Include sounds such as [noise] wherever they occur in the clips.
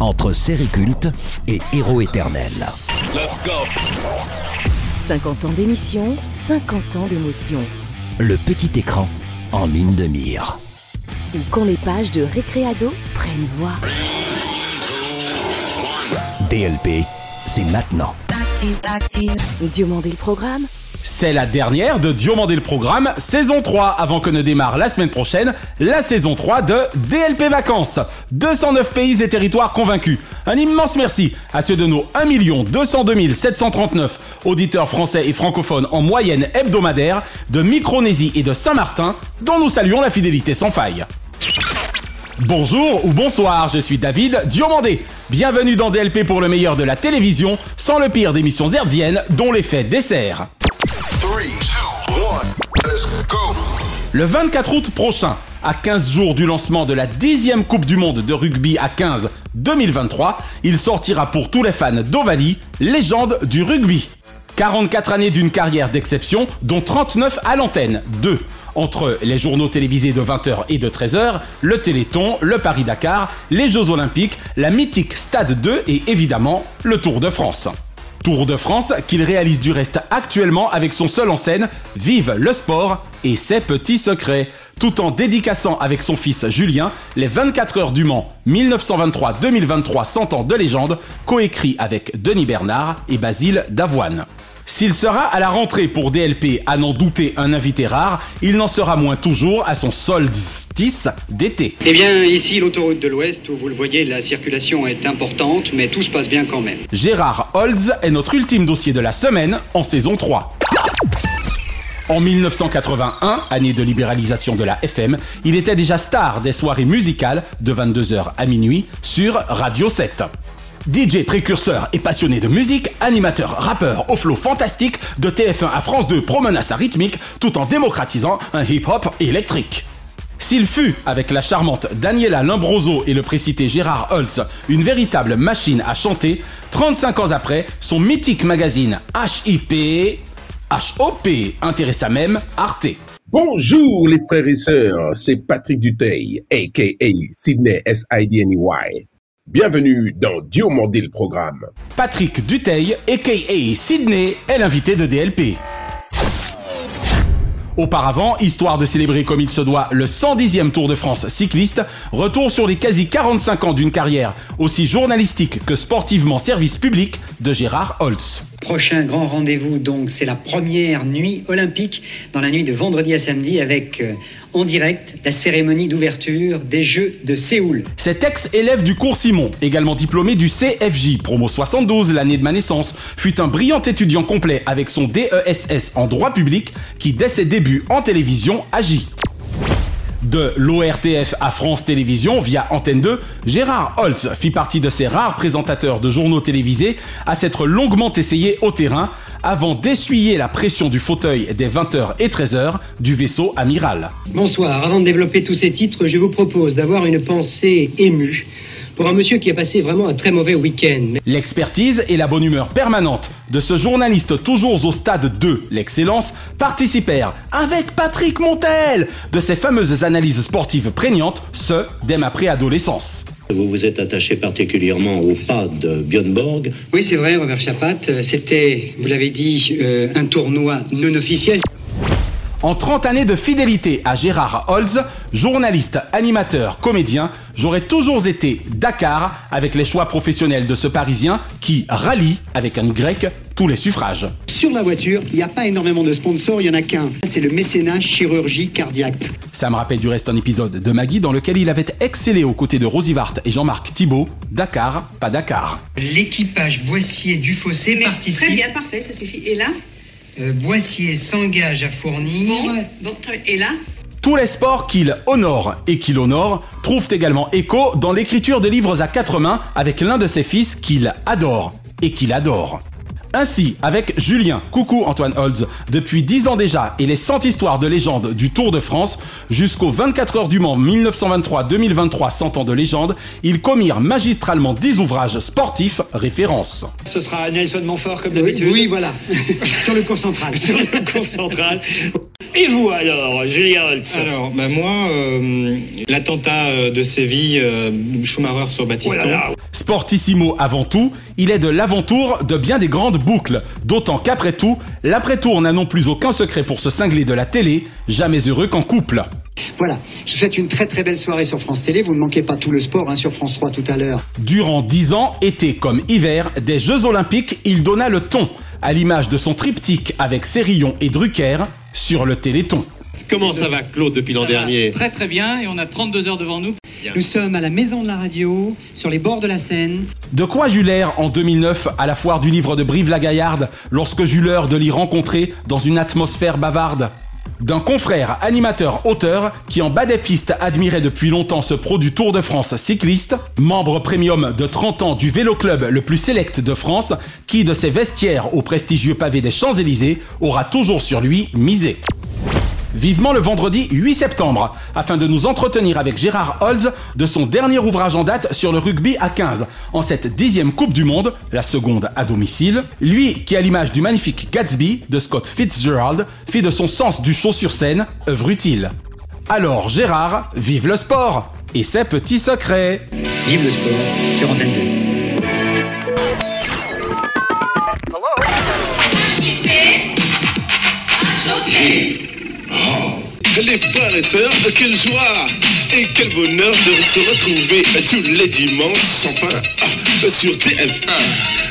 Entre série culte et héros éternel. 50 ans d'émission, 50 ans d'émotion. Le petit écran en ligne de mire. Ou quand les pages de Récréado prennent voix. DLP, c'est maintenant. Diomandé le programme, C'est la dernière de Diomandé le programme, saison 3, avant que ne démarre la semaine prochaine la saison 3 de DLP Vacances. 209 pays et territoires convaincus. Un immense merci à ceux de nos 1 202 739 auditeurs français et francophones en moyenne hebdomadaire de Micronésie et de Saint-Martin, dont nous saluons la fidélité sans faille. Bonjour ou bonsoir, je suis David Diomandé. Bienvenue dans DLP pour le meilleur de la télévision, sans le pire d'émissions hertziennes dont l'effet dessert. Le 24 août prochain, à 15 jours du lancement de la 10e Coupe du Monde de rugby à 15 2023, il sortira pour tous les fans d'Ovalie, légende du rugby. 44 années d'une carrière d'exception, dont 39 à l'antenne, 2 entre les journaux télévisés de 20h et de 13h, le Téléthon, le Paris-Dakar, les Jeux Olympiques, la mythique Stade 2 et évidemment le Tour de France. Tour de France qu'il réalise du reste actuellement avec son seul en scène Vive le sport et ses petits secrets, tout en dédicaçant avec son fils Julien les 24 heures du Mans 1923-2023 100 ans de légende, coécrit avec Denis Bernard et Basile Davoine. S'il sera à la rentrée pour DLP à n'en douter un invité rare, il n'en sera moins toujours à son solstice d'été. Eh bien, ici, l'autoroute de l'Ouest, où vous le voyez, la circulation est importante, mais tout se passe bien quand même. Gérard Holtz est notre ultime dossier de la semaine en saison 3. En 1981, année de libéralisation de la FM, il était déjà star des soirées musicales de 22h à minuit sur Radio 7. DJ précurseur et passionné de musique, animateur, rappeur au flow fantastique, de TF1 à France 2 promena sa rythmique tout en démocratisant un hip-hop électrique. S'il fut, avec la charmante Daniela Limbroso et le précité Gérard Holtz, une véritable machine à chanter, 35 ans après, son mythique magazine HIP, HOP intéressa même Arte. Bonjour les frères et sœurs, c'est Patrick Duteil, aka Sydney S-I-D-N-E-Y. Bienvenue dans Diomandé le programme. Patrick Duteil, aka Sydney, est l'invité de DLP. Auparavant, histoire de célébrer comme il se doit le 110e Tour de France cycliste, retour sur les quasi 45 ans d'une carrière aussi journalistique que sportivement service public de Gérard Holtz. Prochain grand rendez-vous, donc, c'est la première nuit olympique, dans la nuit de vendredi à samedi, avec euh, en direct la cérémonie d'ouverture des Jeux de Séoul. Cet ex-élève du cours Simon, également diplômé du CFJ, promo 72, l'année de ma naissance, fut un brillant étudiant complet avec son DESS en droit public qui, dès ses débuts en télévision, agit. De l'ORTF à France Télévisions via Antenne 2, Gérard Holtz fit partie de ces rares présentateurs de journaux télévisés à s'être longuement essayé au terrain avant d'essuyer la pression du fauteuil des 20h et 13h du vaisseau amiral. Bonsoir. Avant de développer tous ces titres, je vous propose d'avoir une pensée émue pour un monsieur qui a passé vraiment un très mauvais week-end. L'expertise et la bonne humeur permanente de ce journaliste toujours au stade 2, l'excellence, participèrent, avec Patrick Montel, de ces fameuses analyses sportives prégnantes, ce, dès ma préadolescence. Vous vous êtes attaché particulièrement au pas de Björn Borg. Oui, c'est vrai, Robert Chapat. euh, C'était, vous l'avez dit, euh, un tournoi non officiel. En 30 années de fidélité à Gérard Holtz, journaliste, animateur, comédien, j'aurais toujours été Dakar avec les choix professionnels de ce Parisien qui rallie, avec un Y, tous les suffrages. Sur la voiture, il n'y a pas énormément de sponsors, il n'y en a qu'un. C'est le mécénat chirurgie cardiaque. Ça me rappelle du reste un épisode de Maggie dans lequel il avait excellé aux côtés de Rosy Vart et Jean-Marc Thibault. Dakar, pas Dakar. L'équipage Boissier du Fossé Mais participe. Très bien, parfait, ça suffit. Et là? Boissier s'engage à fournir. Bon, bon, très bien. Et là Tous les sports qu'il honore et qu'il honore trouvent également écho dans l'écriture de livres à quatre mains avec l'un de ses fils qu'il adore et qu'il adore. Ainsi, avec Julien, coucou Antoine Holz, depuis 10 ans déjà et les 100 histoires de légende du Tour de France, jusqu'aux 24 heures du Mans 1923-2023 100 ans de légende, ils commirent magistralement 10 ouvrages sportifs références. Ce sera Nelson Montfort comme d'habitude. Oui, voilà. [laughs] Sur le cours central. [laughs] Sur le cours central. Et vous alors, Julien Holtz Alors, bah moi, euh, l'attentat euh, de Séville, euh, Schumacher sur Battiston. Oh là là. Sportissimo avant tout, il est de l'avant-tour de bien des grandes boucles, d'autant qu'après tout, l'après-tour n'a non plus aucun secret pour se cingler de la télé, jamais heureux qu'en couple. Voilà. Je vous souhaite une très très belle soirée sur France Télé. Vous ne manquez pas tout le sport hein, sur France 3 tout à l'heure. Durant 10 ans, été comme hiver, des Jeux Olympiques, il donna le ton, à l'image de son triptyque avec Cérillon et Drucker sur le Téléthon. Comment ça va, Claude, depuis l'an dernier? Très très bien et on a 32 heures devant nous. Nous sommes à la Maison de la Radio, sur les bords de la Seine. De quoi Jules en 2009 à la foire du livre de Brive-la-Gaillarde lorsque Jules de l'y rencontrer dans une atmosphère bavarde? D'un confrère animateur auteur qui en bas des pistes admirait depuis longtemps ce pro du Tour de France cycliste, membre premium de 30 ans du vélo club le plus sélect de France, qui de ses vestiaires au prestigieux pavé des Champs-Élysées aura toujours sur lui misé. Vivement le vendredi 8 septembre, afin de nous entretenir avec Gérard Holz de son dernier ouvrage en date sur le rugby à 15, en cette dixième Coupe du Monde, la seconde à domicile. Lui qui, à l'image du magnifique Gatsby de Scott Fitzgerald, fait de son sens du show sur scène œuvre utile. Alors Gérard, vive le sport et ses petits secrets. Vive le sport sur Antenne 2. Les frères et sœurs, quelle joie et quel bonheur de se retrouver tous les dimanches, enfin, ah, sur TF1.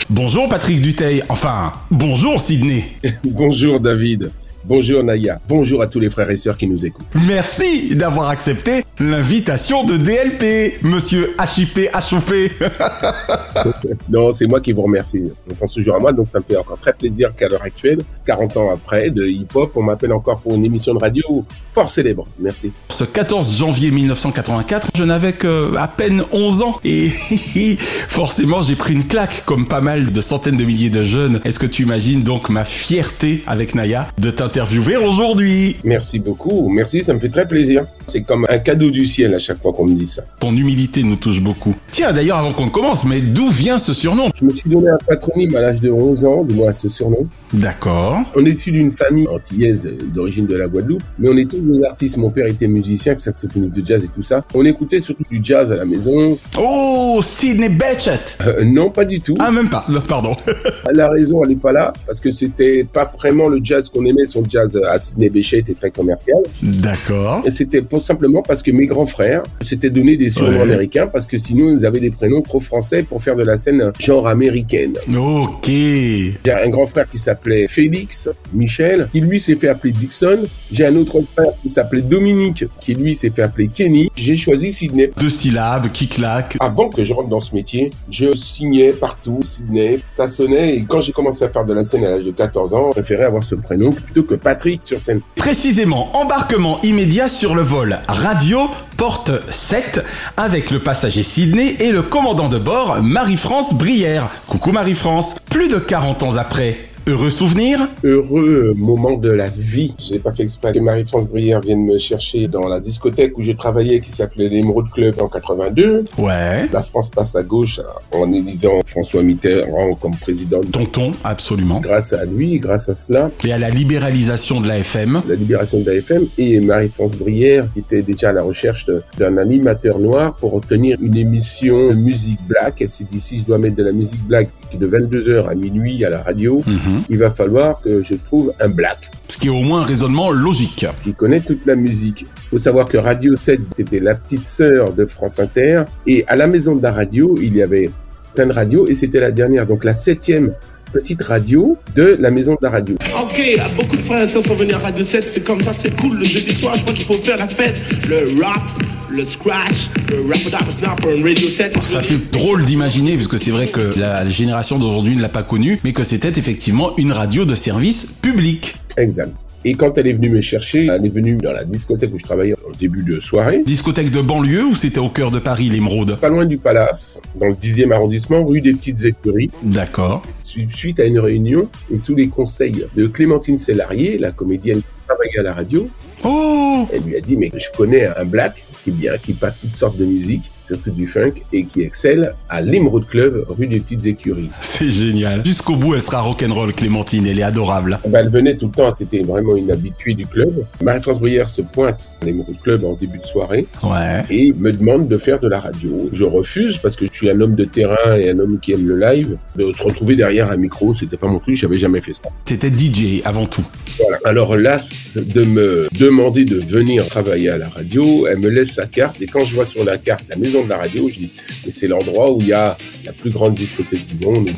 Bonjour Patrick Duteil, enfin, bonjour Sydney. [laughs] Bonjour David. Bonjour Naya. Bonjour à tous les frères et sœurs qui nous écoutent. Merci d'avoir accepté l'invitation de DLP, monsieur HIP HOP. [laughs] Non, c'est moi qui vous remercie. On pense toujours à moi, donc ça me fait encore très plaisir qu'à l'heure actuelle, 40 ans après, de hip-hop, on m'appelle encore pour une émission de radio fort célèbre. Merci. Ce 14 janvier 1984, je n'avais que à peine 11 ans et [laughs] forcément j'ai pris une claque comme pas mal de centaines de milliers de jeunes. Est-ce que tu imagines donc ma fierté avec Naya de aujourd'hui Merci beaucoup. Merci, ça me fait très plaisir. C'est comme un cadeau du ciel à chaque fois qu'on me dit ça. Ton humilité nous touche beaucoup. Tiens d'ailleurs avant qu'on commence, mais d'où vient ce surnom? Je me suis donné un patronyme à l'âge de 11 ans, du moins ce surnom. D'accord. On est issu d'une famille antillaise d'origine de la Guadeloupe, mais on est tous des artistes. Mon père était musicien, saxophoniste de jazz et tout ça. On écoutait surtout du jazz à la maison. Oh, Sidney Bechet Euh, non, pas du tout. Ah même pas, pardon. [laughs] La raison, elle est pas là, parce que c'était pas vraiment le jazz qu'on aimait. Son jazz à Sidney Bechet était très commercial. D'accord. Et c'était pour simplement parce que mes grands frères s'étaient donné des surnoms Ouais. américains, parce que sinon ils avaient des prénoms trop français pour faire de la scène genre américaine. Ok. J'ai un grand frère qui s'appelait Félix, Michel, qui lui s'est fait appeler Dixon. J'ai un autre frère qui s'appelait Dominique, qui lui s'est fait appeler Kenny. J'ai choisi Sydney. Deux syllabes qui claquent. Avant que je rentre dans ce métier, je signais partout Sydney. Ça sonnait et quand j'ai commencé à faire de la scène à l'âge de 14 ans, je préférais avoir ce prénom plutôt que Patrick sur scène. Précisément, embarquement immédiat sur le vol radio porte 7 avec le passager Sydney et le commandant de bord Marie-France Brière. Coucou Marie-France. Plus de 40 ans après, heureux souvenir Heureux moment de la vie. J'ai pas fait exprès que Marie-France Brière vienne me chercher dans la discothèque où je travaillais qui s'appelait l'Emerald Club en 82. Ouais. La France passe à gauche en élisant François Mitterrand comme président. Tonton, absolument. Grâce à lui, grâce à cela, Et à la libéralisation de la FM. la libération de l'AFM et Marie-France Brière qui était déjà à la recherche d'un animateur noir pour obtenir une émission musique black. Elle s'est dit si je dois mettre de la musique black de 22h à minuit à la radio, Mhm. il va falloir que je trouve un black Ce qui est au moins un raisonnement logique. qui connaît toute la musique. Il faut savoir que Radio 7 était la petite sœur de France Inter et à la maison de la radio, il y avait plein de radios et c'était la dernière, donc la septième petite radio de la maison de la radio. Ok, beaucoup de frères et sœurs sont venus à Radio 7, c'est comme ça, c'est cool. Le jeudi soir, je crois qu'il faut faire la fête. Le rap, le scratch, le rap snap on Radio 7. Ça fait drôle d'imaginer, parce que c'est vrai que la génération d'aujourd'hui ne l'a pas connu, mais que c'était effectivement une radio de service public. Exact. Et quand elle est venue me chercher, elle est venue dans la discothèque où je travaillais au début de soirée. Discothèque de banlieue ou c'était au cœur de Paris, l'émeraude Pas loin du Palace, dans le 10e arrondissement, rue des Petites Écuries. D'accord. Suite à une réunion et sous les conseils de Clémentine Sellarié, la comédienne qui travaillait à la radio, Oh elle lui a dit, mais je connais un black qui bien, qui passe toutes sortes de musique, surtout du funk, et qui excelle à l'Emerald Club, rue des Petites Écuries. [laughs] C'est génial. Jusqu'au bout, elle sera rock'n'roll, Clémentine. Elle est adorable. Ben, elle venait tout le temps, c'était vraiment une habituée du club. Marie-France Bruyère se pointe à l'Emerald Club en début de soirée Ouais. et me demande de faire de la radio. Je refuse parce que je suis un homme de terrain et un homme qui aime le live. De se retrouver derrière un micro, c'était pas mon truc, j'avais jamais fait ça. T'étais DJ avant tout. Voilà. Alors là, de me demander de venir travailler à la radio, elle me laisse sa carte et quand je vois sur la carte la maison de la radio, je dis mais c'est l'endroit où il y a la plus grande discothèque du monde.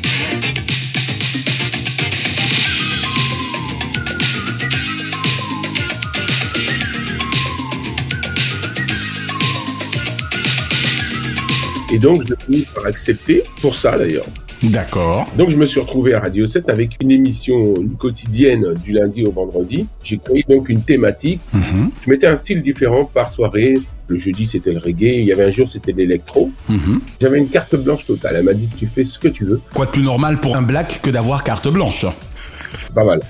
Et donc, je finis par accepter, pour ça d'ailleurs. D'accord. Donc, je me suis retrouvé à Radio 7 avec une émission quotidienne du lundi au vendredi. J'ai créé donc une thématique. Mhm. Je mettais un style différent par soirée. Le jeudi, c'était le reggae. Il y avait un jour, c'était l'électro. Mhm. J'avais une carte blanche totale. Elle m'a dit, tu fais ce que tu veux. Quoi de plus normal pour un black que d'avoir carte blanche [laughs] Pas mal.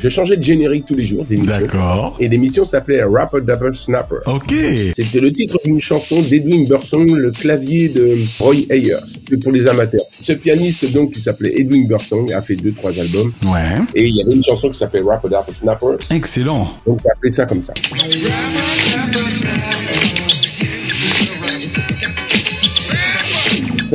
je changeais de générique tous les jours d'émission. D'accord. Et l'émission s'appelait Rapper Dapper Snapper. Ok. C'était le titre d'une chanson d'Edwin Burson, le clavier de Roy Ayers. Pour les amateurs. Ce pianiste, donc, qui s'appelait Edwin Burson, a fait deux, trois albums. Ouais. Et il y avait une chanson qui s'appelait Rapper Dapper Snapper. Excellent. Donc, j'ai appelé ça comme ça.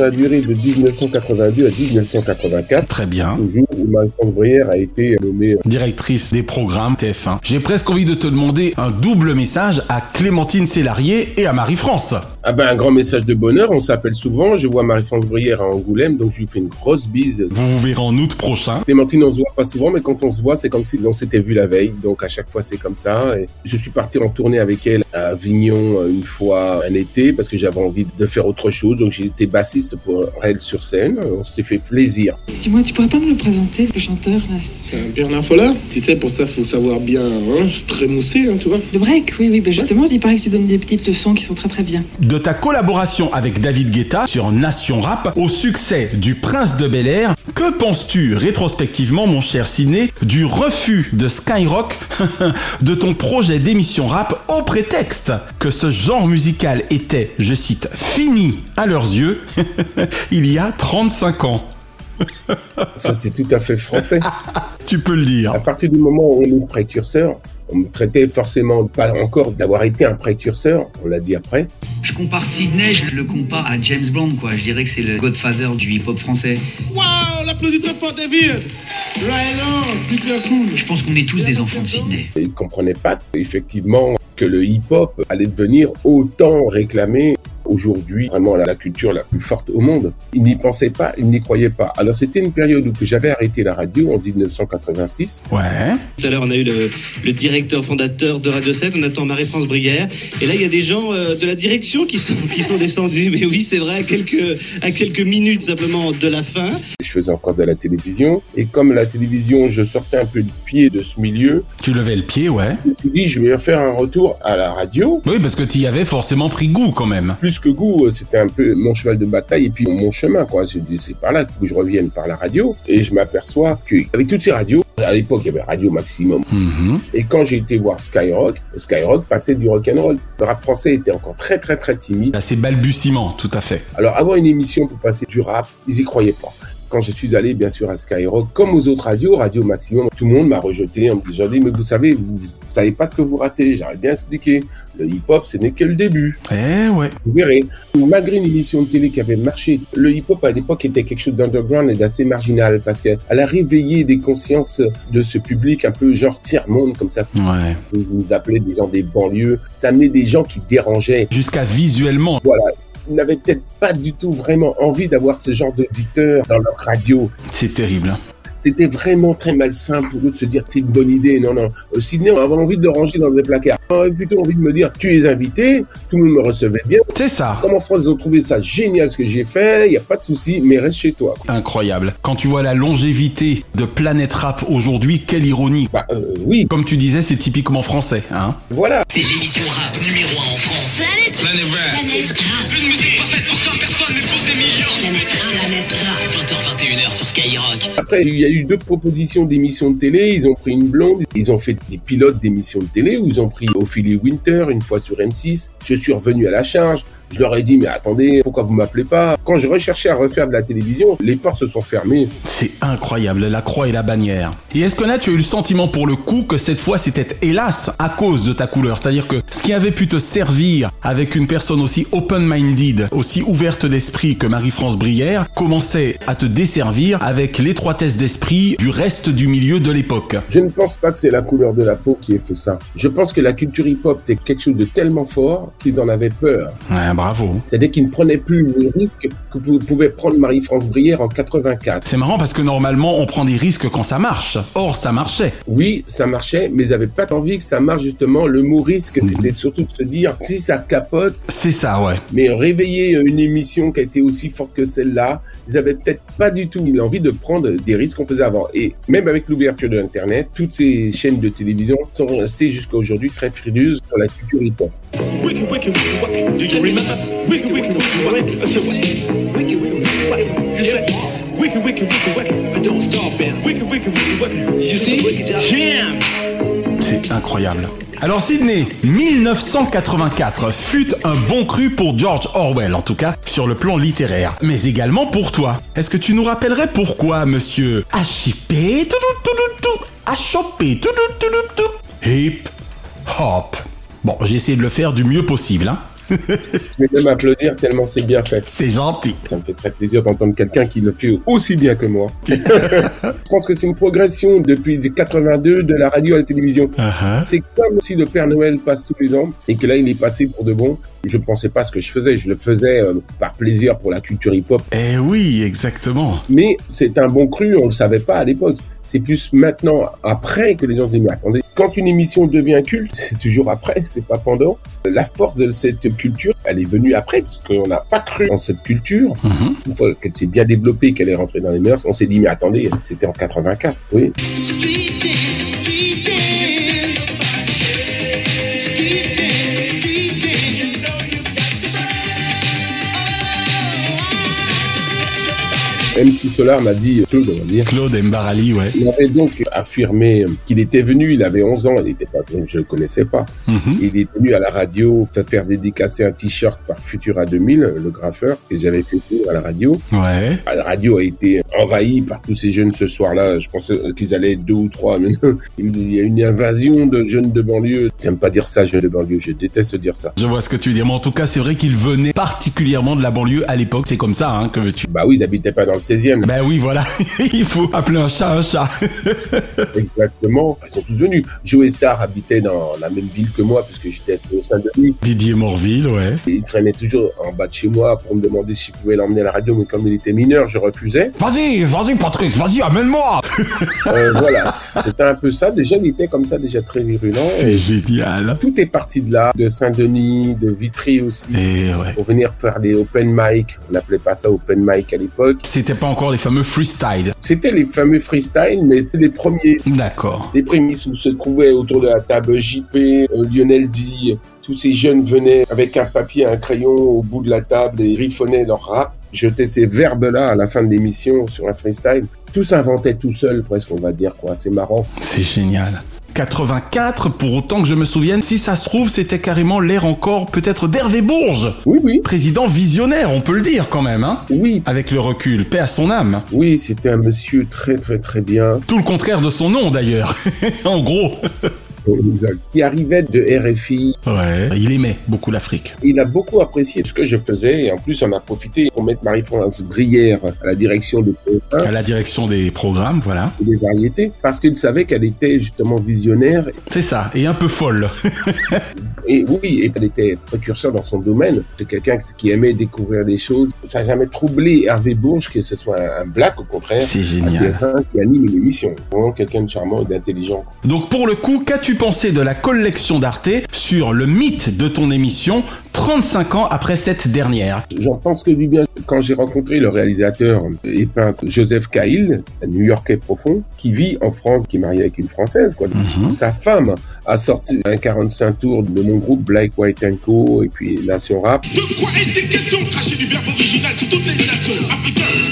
Ça a duré de 1982 à 1984. Très bien. Le jour où Marie-France a été nommée Directrice des programmes TF1. J'ai presque envie de te demander un double message à Clémentine Sellarié et à Marie-France. Ah ben, un grand message de bonheur, on s'appelle souvent. Je vois Marie-France Bruyère à Angoulême, donc je lui fais une grosse bise. Vous vous verrez en août prochain. Clémentine, on se voit pas souvent, mais quand on se voit, c'est comme si on s'était vu la veille. Donc à chaque fois, c'est comme ça. Et je suis parti en tournée avec elle à Avignon euh, une fois un été parce que j'avais envie de faire autre chose. Donc j'ai été bassiste pour elle sur scène. On s'est fait plaisir. Dis-moi, tu pourrais pas me le présenter, le chanteur là? Euh, Bernard Folla, tu sais, pour ça, faut savoir bien hein, se trémousser, hein, tu vois. De break, oui, oui, ben justement, il paraît que tu donnes des petites leçons qui sont très très bien. De ta collaboration avec David Guetta sur Nation Rap au succès du Prince de Bel Air, que penses-tu rétrospectivement, mon cher Ciné, du refus de Skyrock [laughs] de ton projet d'émission rap au prétexte que ce genre musical était, je cite, fini à leurs yeux [laughs] il y a 35 ans? Ça, c'est tout à fait français. [laughs] Tu peux le dire. À partir du moment où on est précurseur, on me traitait forcément pas encore d'avoir été un précurseur, on l'a dit après. Je compare Sydney, je le compare à James Bond, quoi. Je dirais que c'est le godfather du hip-hop français. Waouh, on l'applaudit très fort, David Right on, super cool Je pense qu'on est tous des enfants de Sydney. Et ils ne comprenaient pas effectivement que le hip-hop allait devenir autant réclamé aujourd'hui, vraiment la, la culture la plus forte au monde. Ils n'y pensaient pas, ils n'y croyaient pas. Alors c'était une période où j'avais arrêté la radio en 1986. Ouais. Tout à l'heure, on a eu le, le directeur fondateur de Radio 7, on attend Marie-France Briguère. Et là, il y a des gens euh, de la direction qui sont, qui sont descendus. Mais oui, c'est vrai, à quelques, à quelques minutes simplement de la fin. Je faisais encore de la télévision. Et comme la télévision, je sortais un peu du pied de ce milieu. Tu levais le pied, ouais. Je me suis dit, je vais faire un retour à la radio. Oui, parce que tu y avais forcément pris goût quand même. Plus que goût, euh, c'était un peu mon cheval de bataille et puis mon chemin, quoi. Je dis, c'est par là faut que je revienne par la radio. Et je m'aperçois qu'avec toutes ces radios, à l'époque, il y avait Radio Maximum. Mhm. Et quand j'ai été voir Skyrock, Skyrock passait du rock'n'roll. Le rap français était encore très, très, très timide. Assez balbutiement, tout à fait. Alors, avoir une émission pour passer du rap, ils y croyaient pas. Quand je suis allé, bien sûr, à Skyrock, comme aux autres radios, Radio Maximum, tout le monde m'a rejeté en me disant, mais vous savez, vous, vous savez pas ce que vous ratez. J'aurais bien expliqué. Le hip-hop, ce n'est que le début. Eh ouais. Vous verrez. Malgré une émission de télé qui avait marché, le hip-hop à l'époque était quelque chose d'underground et d'assez marginal parce qu'elle a réveillé des consciences de ce public un peu genre tiers-monde comme ça. Ouais. Vous vous appelez des gens des banlieues. Ça amenait des gens qui dérangeaient. Jusqu'à visuellement. Voilà. N'avaient peut-être pas du tout vraiment envie d'avoir ce genre d'auditeur dans leur radio. C'est terrible. C'était vraiment très malsain pour eux de se dire c'est une bonne idée. Non, non. Euh, Sydney, on avait envie de le ranger dans des placards. On avait plutôt envie de me dire tu es invité, tout le monde me recevait bien. C'est ça. Comme en France, ils ont trouvé ça génial ce que j'ai fait, il n'y a pas de souci, mais reste chez toi. Incroyable. Quand tu vois la longévité de Planète Rap aujourd'hui, quelle ironie. Bah euh, oui. Comme tu disais, c'est typiquement français, hein. Voilà. C'est l'émission rap numéro 1 en France. Planète, Planète Rap. Planète Rap. Une musique Après, il y a eu deux propositions d'émissions de télé. Ils ont pris une blonde, ils ont fait des pilotes d'émissions de télé où ils ont pris Ophélie Winter une fois sur M6. Je suis revenu à la charge. Je leur ai dit, mais attendez, pourquoi vous m'appelez pas? Quand je recherchais à refaire de la télévision, les portes se sont fermées. C'est incroyable, la croix et la bannière. Et est-ce que là, tu as eu le sentiment pour le coup que cette fois, c'était hélas à cause de ta couleur? C'est-à-dire que ce qui avait pu te servir avec une personne aussi open-minded, aussi ouverte d'esprit que Marie-France Brière, commençait à te desservir avec l'étroitesse d'esprit du reste du milieu de l'époque. Je ne pense pas que c'est la couleur de la peau qui ait fait ça. Je pense que la culture hip-hop était quelque chose de tellement fort qu'ils en avaient peur. Ouais, bravo. C'est-à-dire qu'ils ne prenaient plus le risque que pou- pouvait prendre Marie-France Brière en 84. C'est marrant parce que normalement, on prend des risques quand ça marche. Or, ça marchait. Oui, ça marchait, mais ils n'avaient pas envie que ça marche justement. Le mot risque, c'était surtout de se dire, si ça capote, C'est ça, ouais. mais réveiller une émission qui a été aussi forte que celle-là, ils avaient peut-être pas du tout l'envie de prendre des risques qu'on faisait avant. Et même avec l'ouverture de Internet, toutes ces chaînes de télévision sont restées jusqu'à aujourd'hui très frileuses sur la culture hip-hop. Wicked, wicked, wicked, wicked. Do you remember? Wicked, wicked, wicked, wicked. I said, wicked, wicked, wicked, wicked. You said, wicked, wicked, wicked, wicked. I don't stop, man. Wicked, wicked, wicked, wicked. You see? Jam. C'est incroyable. Alors Sydney, 1984 fut un bon cru pour George Orwell, en tout cas sur le plan littéraire, mais également pour toi. Est-ce que tu nous rappellerais pourquoi, monsieur? H.I.P. H.O.P. Hip Hop. Bon, j'ai essayé de le faire du mieux possible, hein. Je vais même applaudir tellement c'est bien fait. C'est gentil. Ça me fait très plaisir d'entendre quelqu'un qui le fait aussi bien que moi. [laughs] Je pense que c'est une progression depuis 82 de la radio à la télévision. Uh-huh. C'est comme si le Père Noël passe tous les ans et que là il est passé pour de bon. Je ne pensais pas ce que je faisais, je le faisais euh, par plaisir pour la culture hip-hop. Eh oui, exactement. Mais c'est un bon cru, on le savait pas à l'époque. C'est plus maintenant, après, que les gens se disent, mais attendez, quand une émission devient culte, c'est toujours après, c'est pas pendant. La force de cette culture, elle est venue après, parce qu'on n'a pas cru en cette culture. Une fois qu'elle s'est bien développée, qu'elle est rentrée dans les mœurs, on s'est dit, mais attendez, c'était en 84, oui. MC Solar m'a dit, Claude, on va dire. Claude Mbarali, ouais. Il avait donc affirmé qu'il était venu, il avait 11 ans, il n'était pas venu, je ne le connaissais pas. Mhm. Il est venu à la radio faire- faire dédicacer un t-shirt par Futura 2000, le graffeur, que j'avais fait pour à la radio. Ouais. Ah, La radio a été envahie par tous ces jeunes ce soir-là. Je pensais qu'ils allaient être deux ou trois. Mais non. [laughs] il y a une invasion de jeunes de banlieue. J'aime pas dire ça, jeunes de banlieue. Je déteste dire ça. Je vois ce que tu veux dire, mais en tout cas, c'est vrai qu'il venait particulièrement de la banlieue à l'époque. C'est comme ça, hein, que veux-tu. Bah oui, ils habitaient pas dans le 16e. Ben oui, voilà. [laughs] Il faut appeler un chat un chat. [laughs] Exactement. Ils sont tous venus. Joe Star habitait dans la même ville que moi, puisque j'étais au Saint-Denis. Didier Morville, ouais. Et il traînait toujours en bas de chez moi pour me demander si je pouvais l'emmener à la radio, mais comme il était mineur, je refusais. Vas-y, vas-y, Patrick, vas-y, amène-moi. Euh, voilà. C'était un peu ça. Déjà, il était comme ça, déjà très virulent. C'est génial. tout est parti de là, de Saint-Denis, de Vitry aussi. Et ouais. Pour venir faire des open mic. On n'appelait pas ça open mic à l'époque. C'était pas encore les fameux freestyle. C'était les fameux freestyle, mais les premiers, D'accord. les prémices où se trouvaient autour de la table JP, euh, Lionel D. Tous ces jeunes venaient avec un papier, un crayon au bout de la table et griffonnaient leur rap. Jetaient ces verbes-là à la fin de l'émission sur un freestyle. Tout s'inventait tout seul, presque, on va dire, quoi. C'est marrant. C'est génial. 84, pour autant que je me souvienne, si ça se trouve, c'était carrément l'ère encore peut-être d'Hervé Bourges. Oui, oui. Président visionnaire, on peut le dire quand même, hein. Oui. Avec le recul, paix à son âme. Oui, c'était un monsieur très, très, très bien. Tout le contraire de son nom d'ailleurs. [laughs] en gros. Qui arrivait de RFI. Ouais, il aimait beaucoup l'Afrique. Il a beaucoup apprécié ce que je faisais et en plus on a profité pour mettre Marie-France Brière à la direction de À la direction des programmes, voilà. des variétés parce qu'il savait qu'elle était justement visionnaire C'est ça, et un peu folle. [laughs] et oui, et elle était précurseur dans son domaine. C'est quelqu'un qui aimait découvrir des choses. Ça n'a jamais troublé Hervé Bourges que ce soit un black, au contraire. C'est génial. Un TF1 qui anime une émission. Vraiment quelqu'un de charmant et d'intelligent. Donc pour le coup, qu'as-tu pensé de la collection d'Arte sur le mythe de ton émission 35 ans après cette dernière? J'en pense que du bien. Quand j'ai rencontré le réalisateur et peintre Joseph Cahill, un New-Yorkais profond, qui vit en France, qui est marié avec une Française, quoi. Sa femme a sorti un 45 tours de mon groupe Black, White and Co. et puis Nation Rap. De quoi était question Cracher du verbe original sur toutes les nations Africains,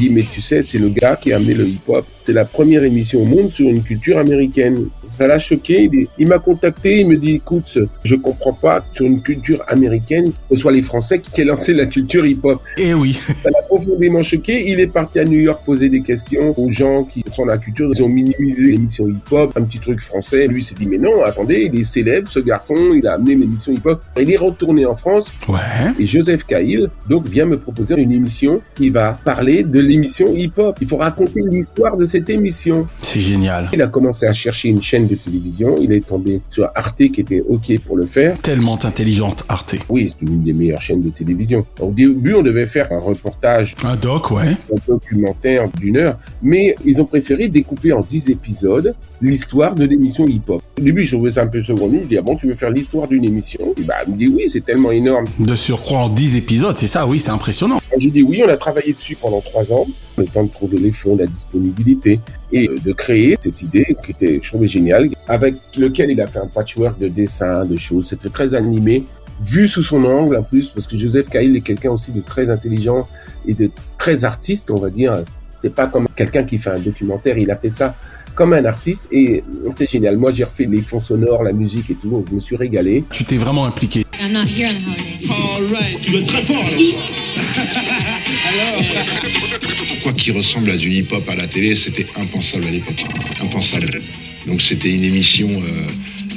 dit, mais tu sais, c'est le gars qui a amené le hip-hop. C'est la première émission au monde sur une culture américaine. Ça l'a choqué. Il, m'a contacté, il me dit, écoute, je comprends pas sur une culture américaine, que ce soit les Français qui aient lancé la culture hip-hop. Eh oui. Ça l'a profondément choqué. Il est parti à New York poser des questions aux gens qui sont dans la culture. Ils ont minimisé l'émission hip-hop, un petit truc français. Lui s'est dit, mais non, attendez, il est célèbre, ce garçon, il a amené l'émission hip-hop. Il est retourné en France. Ouais. Et Joseph Cahill, donc, vient me proposer une émission qui va parler de l'émission hip-hop. Il faut raconter l'histoire de cette émission. C'est génial. Il a commencé à chercher une chaîne de télévision. Il est tombé sur Arte qui était OK pour le faire. Tellement intelligente, Arte. Oui, c'est une des meilleures chaînes de télévision. Au début, on devait faire un reportage, Un doc, ouais. un documentaire d'une heure, mais ils ont préféré découper en 10 épisodes l'histoire de l'émission hip-hop. Au début, je trouvais ça un peu secondaire. Je dis, ah bon, tu veux faire l'histoire d'une émission? Et bah, il me dit, oui, c'est tellement énorme. De surcroît en 10 épisodes, c'est ça, oui, c'est impressionnant. J'ai dit oui, on a travaillé dessus pendant trois ans, le temps de trouver les fonds, la disponibilité et de créer cette idée qui était, je trouvais géniale, avec lequel il a fait un patchwork de dessins, de choses. C'était très animé, vu sous son angle en plus, parce que Joseph Cahill est quelqu'un aussi de très intelligent et de très artiste, on va dire. C'est pas comme quelqu'un qui fait un documentaire, il a fait ça comme un artiste et c'est génial. Moi, j'ai refait les fonds sonores, la musique et tout, donc je me suis régalé. Tu t'es vraiment impliqué. I'm not here on holiday. All right, tu très fort alors Quoi qu'il ressemble à du hip-hop à la télé, c'était impensable à l'époque. Impensable. Donc c'était une émission euh,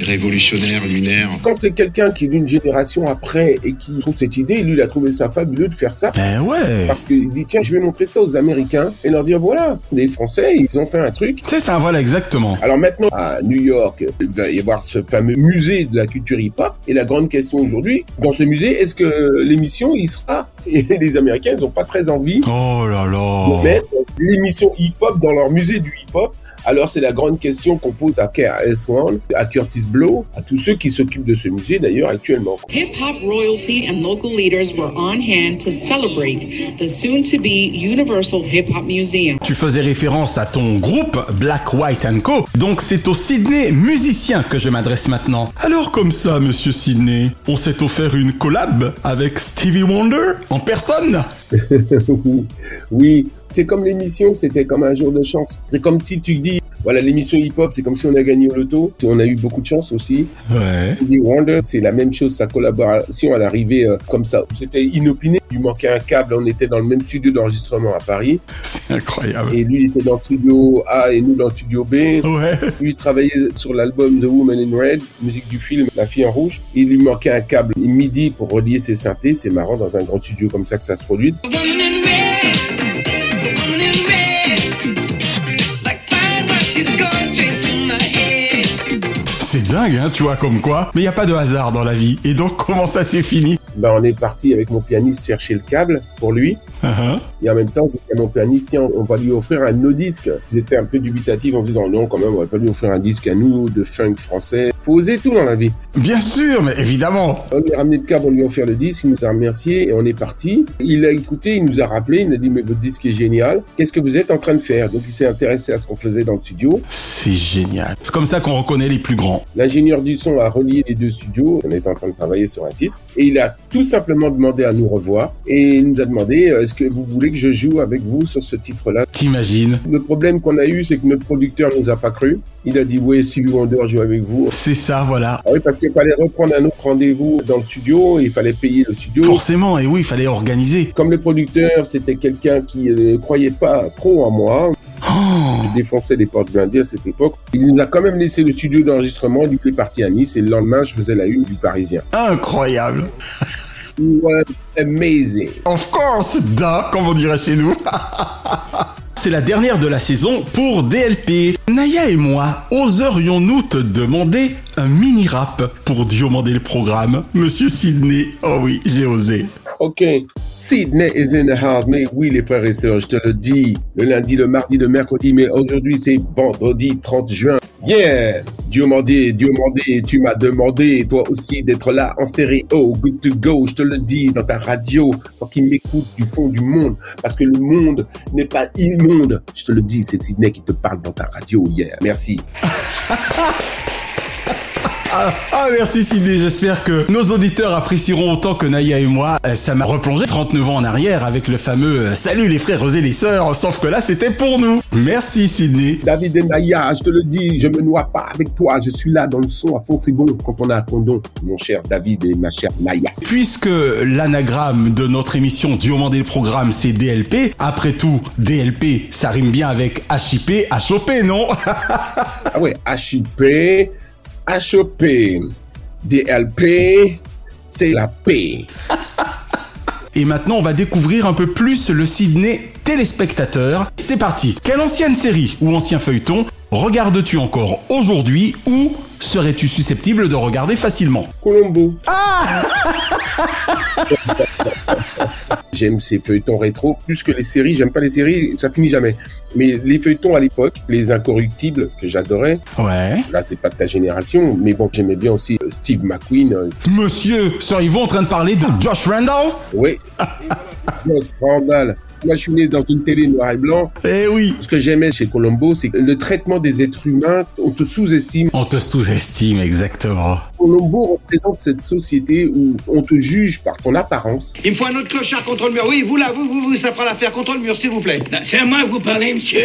révolutionnaire, lunaire. Quand c'est quelqu'un qui est d'une génération après et qui trouve cette idée, lui, il a trouvé ça fabuleux de faire ça. Ben ouais. Parce qu'il dit, tiens, je vais montrer ça aux Américains et leur dire, voilà, les Français, ils ont fait un truc. C'est ça, voilà, exactement. Alors maintenant, à New York, il va y avoir ce fameux musée de la culture hip-hop. Et la grande question aujourd'hui, dans ce musée, est-ce que l'émission y sera Et les Américains, ils n'ont pas très envie Oh là de là. mettre l'émission hip-hop dans leur musée du hip-hop. Alors c'est la grande question qu'on pose à KRS-One, à Curtis Blow, à tous ceux qui s'occupent de ce musée d'ailleurs actuellement. Hip hop royalty and local leaders were on hand to celebrate the soon to be Universal Hip Hop Museum. Tu faisais référence à ton groupe Black, White and Co. Donc c'est au Sydney musicien que je m'adresse maintenant. Alors comme ça, monsieur Sydney, on s'est offert une collab avec Stevie Wonder personne [laughs] oui, oui. c'est comme l'émission, c'était comme un jour de chance. C'est comme si tu dis, voilà, l'émission hip-hop, c'est comme si on a gagné au loto. On a eu beaucoup de chance aussi. Ouais. Stevie Wonder, c'est la même chose, sa collaboration, elle arrivait euh, comme ça. C'était inopiné. Il manquait un câble, on était dans le même studio d'enregistrement à Paris. C'est incroyable. Et lui, il était dans le studio A et nous dans le studio B. Ouais. Lui, il travaillait sur l'album The Woman in Red, musique du film La fille en rouge. Il lui manquait un câble MIDI pour relier ses synthés. C'est marrant dans un grand studio comme ça que ça se produit. C'est dingue, hein, tu vois, comme quoi. Mais il y a pas de hasard dans la vie. Et donc, comment ça s'est fini Ben, on est parti avec mon pianiste chercher le câble pour lui. Uh-huh. Et en même temps, j'ai dit à mon pianiste, tiens, on va lui offrir un de nos disques. J'étais un peu dubitatif en disant, non, quand même, on va pas lui offrir un disque à nous, de funk français. Faut oser tout dans la vie. Bien sûr, mais évidemment. On lui a ramené le câble, on lui a offert le disque, il nous a remercié et on est parti. Il a écouté, il nous a rappelé, il nous a dit, mais votre disque est génial. Qu'est-ce que vous êtes en train de faire? Donc, il s'est intéressé à ce qu'on faisait dans le studio. C'est génial. C'est comme ça qu'on reconnaît les plus grands. L'ingénieur du son a relié les deux studios. On était en train de travailler sur un titre. Et il a tout simplement demandé à nous revoir et il nous a demandé euh, est-ce que vous voulez que je joue avec vous sur ce titre-là? T'imagines Le problème qu'on a eu, c'est que notre producteur nous a pas cru. Il a dit oui, Stevie Wonder joue avec vous. C'est ça, voilà. Ah oui, parce qu'il fallait reprendre un autre rendez-vous dans le studio, il fallait payer le studio. Forcément, et oui, il fallait organiser. Comme le producteur, c'était quelqu'un qui ne croyait pas trop en moi. Je défonçais les portes blindées à cette époque. Il nous a quand même laissé le studio d'enregistrement. Lui, il est parti à Nice et le lendemain, je faisais la une du Parisien. Incroyable. It was amazing. Of course, da, comme on dirait chez nous. [laughs] C'est la dernière de la saison pour DLP. Naya et moi, oserions-nous te demander un mini rap pour diomonder le programme Monsieur Sydney, oh oui, j'ai osé. Ok. Sydney is in the house, mais oui, les frères et sœurs, je te le dis. Le lundi, le mardi, le mercredi, mais aujourd'hui, c'est vendredi 30 juin. Yeah! Dieu mandé, Dieu mandé, tu m'as demandé, toi aussi, d'être là en stéréo. Good to go, je te le dis, dans ta radio, toi qui m'écoutes du fond du monde, parce que le monde n'est pas immonde. Je te le dis, c'est Sydney qui te parle dans ta radio hier. Merci. [laughs] Ah, ah, merci Sydney, j'espère que nos auditeurs apprécieront autant que Naya et moi. Euh, Ça m'a replongé 39 ans en arrière avec le fameux euh, Salut les frères et les sœurs, sauf que là c'était pour nous. Merci Sydney. David et Naya, je te le dis, je me noie pas avec toi, je suis là dans le son à fond, c'est bon quand on a un condom, mon cher David et ma chère Naya. Puisque l'anagramme de notre émission Diomandé le programme c'est DLP, après tout, DLP ça rime bien avec HIP, HOP, non? Ah ouais, HIP, HOP, DLP, c'est la paix. [laughs] Et maintenant, on va découvrir un peu plus le Sydney téléspectateur. C'est parti. Quelle ancienne série ou ancien feuilleton regardes-tu encore aujourd'hui ou serais-tu susceptible de regarder facilement Colombo. Ah [laughs] J'aime ces feuilletons rétro plus que les séries. J'aime pas les séries, ça finit jamais. Mais les feuilletons à l'époque, les incorruptibles que j'adorais. Ouais. Là, c'est pas de ta génération, mais bon, j'aimais bien aussi euh, Steve McQueen. euh, Monsieur, seriez-vous en train de parler de Josh Randall? Oui. Le [laughs] scandale. Moi, je suis né dans une télé noir et blanc. Eh oui. Ce que j'aimais chez Colombo, c'est que le traitement des êtres humains, on te sous-estime. On te sous-estime, exactement. Colombo représente cette société où on te juge par ton apparence. Il me faut un autre clochard contre le mur. Oui, vous là, vous, vous, vous, ça fera l'affaire contre le mur, s'il vous plaît. C'est à moi que vous parlez, monsieur.